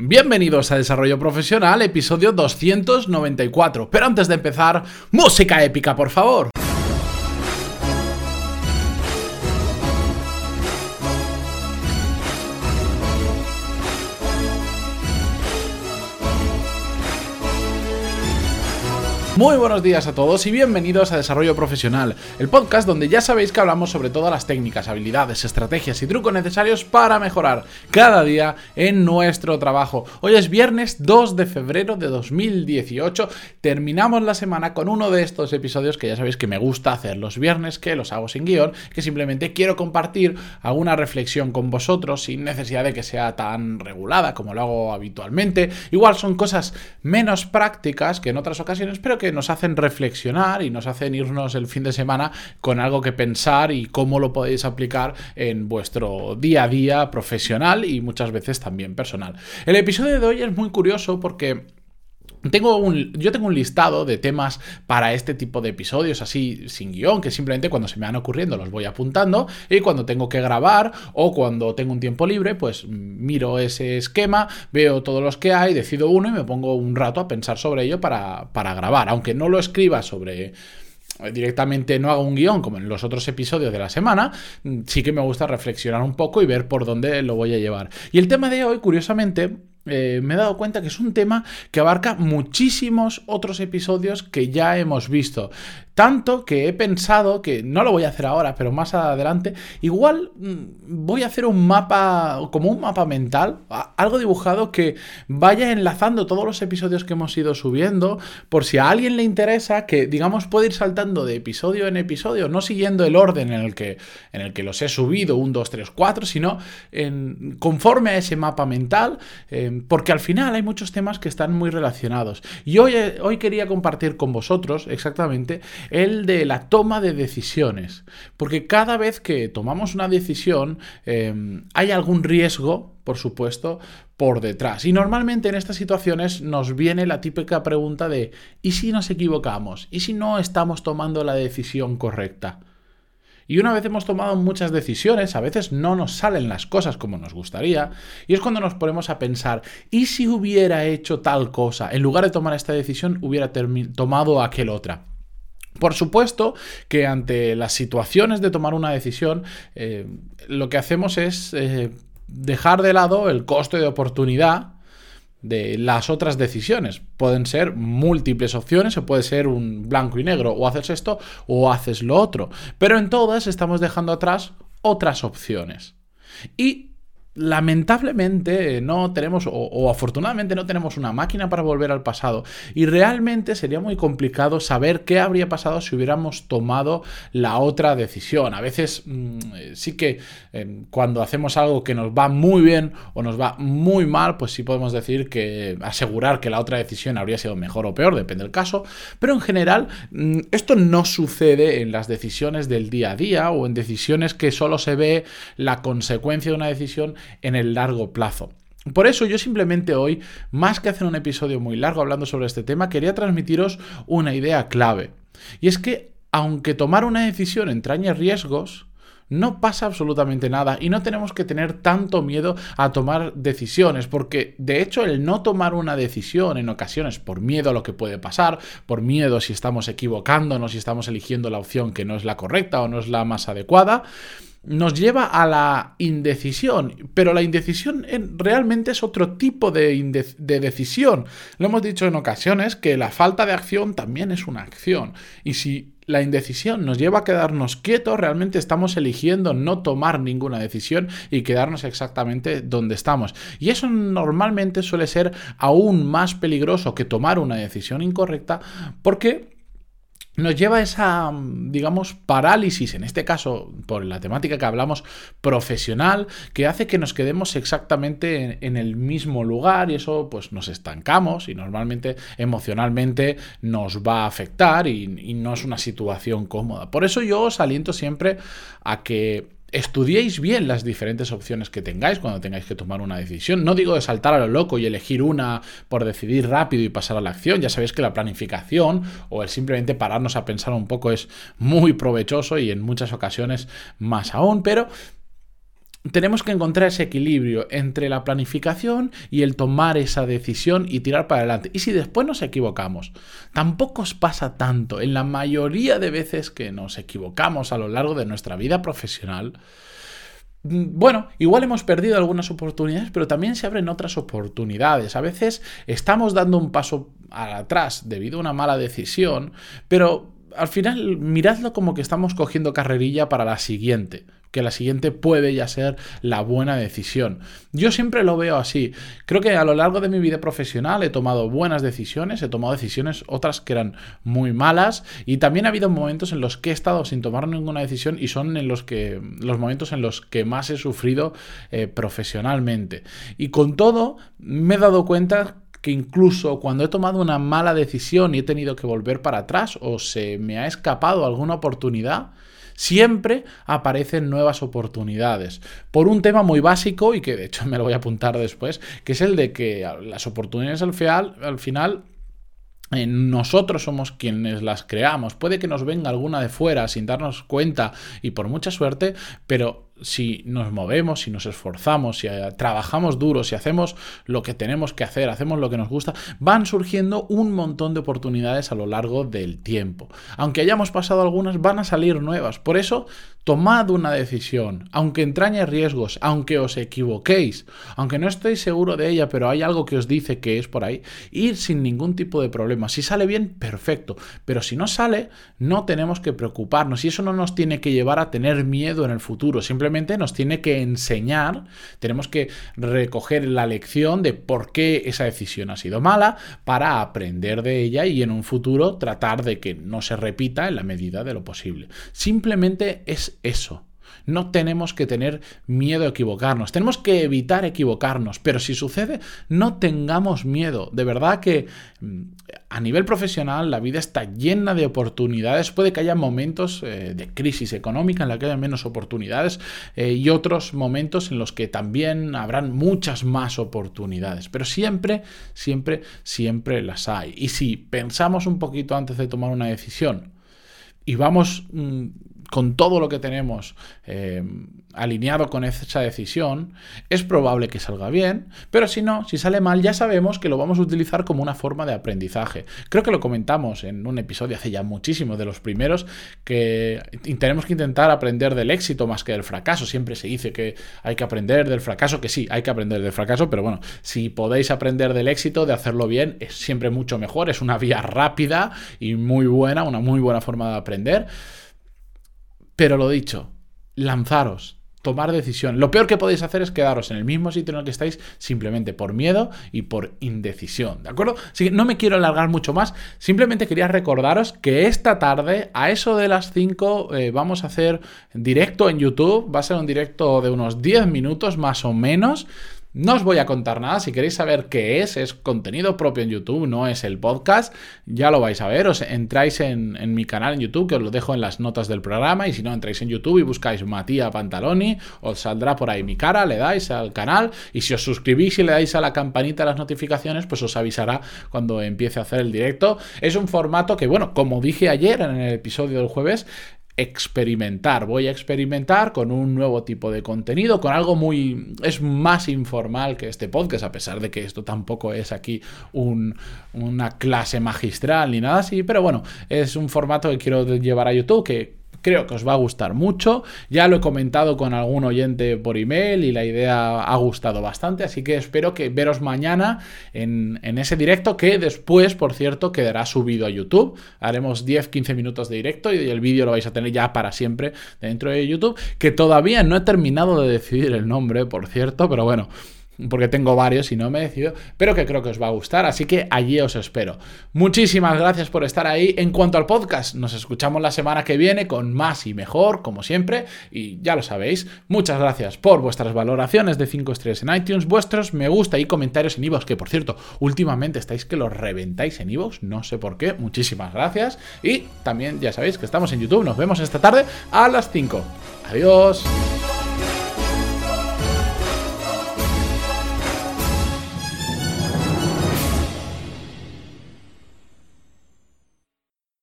Bienvenidos a Desarrollo Profesional, episodio 294. Pero antes de empezar, música épica, por favor. Muy buenos días a todos y bienvenidos a Desarrollo Profesional, el podcast donde ya sabéis que hablamos sobre todas las técnicas, habilidades, estrategias y trucos necesarios para mejorar cada día en nuestro trabajo. Hoy es viernes 2 de febrero de 2018, terminamos la semana con uno de estos episodios que ya sabéis que me gusta hacer los viernes, que los hago sin guion, que simplemente quiero compartir alguna reflexión con vosotros sin necesidad de que sea tan regulada como lo hago habitualmente. Igual son cosas menos prácticas que en otras ocasiones, pero que nos hacen reflexionar y nos hacen irnos el fin de semana con algo que pensar y cómo lo podéis aplicar en vuestro día a día profesional y muchas veces también personal. El episodio de hoy es muy curioso porque tengo un, yo tengo un listado de temas para este tipo de episodios así sin guion, que simplemente cuando se me van ocurriendo los voy apuntando y cuando tengo que grabar o cuando tengo un tiempo libre, pues miro ese esquema, veo todos los que hay, decido uno y me pongo un rato a pensar sobre ello para, para grabar, aunque no lo escriba sobre directamente no hago un guion como en los otros episodios de la semana, sí que me gusta reflexionar un poco y ver por dónde lo voy a llevar. Y el tema de hoy, curiosamente, eh, me he dado cuenta que es un tema que abarca muchísimos otros episodios que ya hemos visto. Tanto que he pensado que no lo voy a hacer ahora, pero más adelante, igual mm, voy a hacer un mapa, como un mapa mental, algo dibujado que vaya enlazando todos los episodios que hemos ido subiendo, por si a alguien le interesa, que digamos puede ir saltando de episodio en episodio, no siguiendo el orden en el que, en el que los he subido, 1, 2, 3, 4, sino conforme a ese mapa mental, eh, porque al final hay muchos temas que están muy relacionados. Y hoy, eh, hoy quería compartir con vosotros exactamente el de la toma de decisiones. Porque cada vez que tomamos una decisión em, hay algún riesgo, por supuesto, por detrás. Y normalmente en estas situaciones nos viene la típica pregunta de ¿y si nos equivocamos? ¿Y si no estamos tomando la decisión correcta? Y una vez hemos tomado muchas decisiones, a veces no nos salen las cosas como nos gustaría, y es cuando nos ponemos a pensar, ¿y si hubiera hecho tal cosa? En lugar de tomar esta decisión, hubiera tomado aquel otra. Por supuesto que ante las situaciones de tomar una decisión, eh, lo que hacemos es eh, dejar de lado el coste de oportunidad de las otras decisiones. Pueden ser múltiples opciones o puede ser un blanco y negro, o haces esto o haces lo otro. Pero en todas estamos dejando atrás otras opciones. Y lamentablemente no tenemos, o, afortunadamente no tenemos una máquina para volver al pasado. Y realmente sería muy complicado saber qué habría pasado si hubiéramos tomado la otra decisión. A veces mm, sí que em, cuando hacemos algo que nos va muy bien o nos va muy mal, pues sí podemos decir que asegurar que la otra decisión habría sido mejor o peor, depende del caso. Pero en general, mm, esto no sucede en las decisiones del día a día o en decisiones que solo se ve la consecuencia de una decisión en el largo plazo. Por eso yo simplemente hoy, más que hacer un episodio muy largo hablando sobre este tema, quería transmitiros una idea clave. Y es que, aunque tomar una decisión entrañe riesgos, no pasa absolutamente nada y no tenemos que tener tanto miedo a tomar decisiones, porque de hecho el no tomar una decisión en ocasiones por miedo a lo que puede pasar, por miedo si estamos equivocándonos, si estamos eligiendo la opción que no es la correcta o no es la más adecuada, nos lleva a la indecisión, pero la indecisión realmente es otro tipo de, decisión. Lo hemos dicho en ocasiones que la falta de acción también es una acción. Y si la indecisión nos lleva a quedarnos quietos, realmente estamos eligiendo no tomar ninguna decisión y quedarnos exactamente donde estamos. Y eso normalmente suele ser aún más peligroso que tomar una decisión incorrecta porque nos lleva a esa, digamos, parálisis, en este caso, por la temática que hablamos, profesional, que hace que nos quedemos exactamente en, el mismo lugar y eso pues nos estancamos y normalmente emocionalmente nos va a afectar y, y no es una situación cómoda. Por eso yo os aliento siempre a que estudiéis bien las diferentes opciones que tengáis cuando tengáis que tomar una decisión. No digo de saltar a lo loco y elegir una por decidir rápido y pasar a la acción. Ya sabéis que la planificación o el simplemente pararnos a pensar un poco es muy provechoso y en muchas ocasiones más aún, pero tenemos que encontrar ese equilibrio entre la planificación y el tomar esa decisión y tirar para adelante. Y si después nos equivocamos, tampoco os pasa tanto. En la mayoría de veces que nos equivocamos a lo largo de nuestra vida profesional, mm, bueno, igual hemos perdido algunas oportunidades, pero también se abren otras oportunidades. A veces estamos dando un paso atrás debido a una mala decisión, pero al final miradlo como que estamos cogiendo carrerilla para la siguiente que la siguiente puede ya ser la buena decisión. Yo siempre lo veo así. Creo que a lo largo de mi vida profesional he tomado buenas decisiones, he tomado decisiones otras que eran muy malas y también ha habido momentos en los que he estado sin tomar ninguna decisión y son en los que los momentos en los que más he sufrido eh, profesionalmente. Y con todo me he dado cuenta incluso cuando he tomado una mala decisión y he tenido que volver para atrás o se me ha escapado alguna oportunidad, siempre aparecen nuevas oportunidades. Por un tema muy básico y que de hecho me lo voy a apuntar después, que es el de que las oportunidades al final, al final eh, nosotros somos quienes las creamos. Puede que nos venga alguna de fuera sin darnos cuenta y por mucha suerte, pero si nos movemos, si nos esforzamos, si eh, trabajamos duro, si hacemos lo que tenemos que hacer, hacemos lo que nos gusta, van surgiendo un montón de oportunidades a lo largo del tiempo. Aunque hayamos pasado algunas, van a salir nuevas. Por eso, tomad una decisión, aunque entrañe riesgos, aunque os equivoquéis, aunque no estoy seguro de ella, pero hay algo que os dice que es por ahí, ir sin ningún tipo de problema. Si sale bien, perfecto. Pero si no sale, no tenemos que preocuparnos y eso no nos tiene que llevar a tener miedo en el futuro. Simplemente nos tiene que enseñar, tenemos que recoger la lección de por qué esa decisión ha sido mala para aprender de ella y en un futuro tratar de que no se repita en la medida de lo posible. Simplemente es eso. No tenemos que tener miedo a equivocarnos, tenemos que evitar equivocarnos, pero si sucede, no tengamos miedo. De verdad que mm, a nivel profesional la vida está llena de oportunidades, puede que haya momentos eh, de crisis económica en la que haya menos oportunidades eh, y otros momentos en los que también habrán muchas más oportunidades, pero siempre, siempre, siempre las hay. Y si pensamos un poquito antes de tomar una decisión, y vamos mm, con todo lo que tenemos eh, alineado con esa decisión, es probable que salga bien, pero si no, si sale mal, ya sabemos que lo vamos a utilizar como una forma de aprendizaje. Creo que lo comentamos en un episodio hace ya muchísimo, de los primeros, que tenemos que intentar aprender del éxito más que del fracaso. Siempre se dice que hay que aprender del fracaso, que sí, hay que aprender del fracaso, pero bueno, si podéis aprender del éxito, de hacerlo bien, es siempre mucho mejor, es una vía rápida y muy buena, una muy buena forma de aprender. Pero lo dicho, lanzaros, tomar decisión. Lo peor que podéis hacer es quedaros en el mismo sitio en el que estáis simplemente por miedo y por indecisión, ¿de acuerdo? Así que no me quiero alargar mucho más, simplemente quería recordaros que esta tarde, a eso de las 5, eh, vamos a hacer directo en YouTube, va a ser un directo de unos 10 minutos más o menos no os voy a contar nada, si queréis saber qué es, es contenido propio en YouTube, no es el podcast, ya lo vais a ver, os entráis en, mi canal en YouTube, que os lo dejo en las notas del programa, y si no, entráis en YouTube y buscáis Matías Pantaloni, os saldrá por ahí mi cara, le dais al canal, y si os suscribís y le dais a la campanita las notificaciones, pues os avisará cuando empiece a hacer el directo. Es un formato que, bueno, como dije ayer en el episodio del jueves, experimentar. Voy a experimentar con un nuevo tipo de contenido, con algo muy... es más informal que este podcast, a pesar de que esto tampoco es aquí una clase magistral ni nada así, pero bueno, es un formato que quiero llevar a YouTube que Creo que os va a gustar mucho. Ya lo he comentado con algún oyente por email y la idea ha gustado bastante. Así que espero que veros mañana en, ese directo que después, por cierto, quedará subido a YouTube. Haremos 10-15 minutos de directo y el vídeo lo vais a tener ya para siempre dentro de YouTube. Que todavía no he terminado de decidir el nombre, por cierto, pero bueno porque tengo varios y no me he decidido, pero que creo que os va a gustar, así que allí os espero. Muchísimas gracias por estar ahí. En cuanto al podcast, nos escuchamos la semana que viene con más y mejor, como siempre, y ya lo sabéis, muchas gracias por vuestras valoraciones de 5 estrellas en iTunes, vuestros me gusta y comentarios en iVoox, que por cierto, últimamente estáis que los reventáis en iVoox, no sé por qué, muchísimas gracias, y también ya sabéis que estamos en YouTube, nos vemos esta tarde a las 5. Adiós.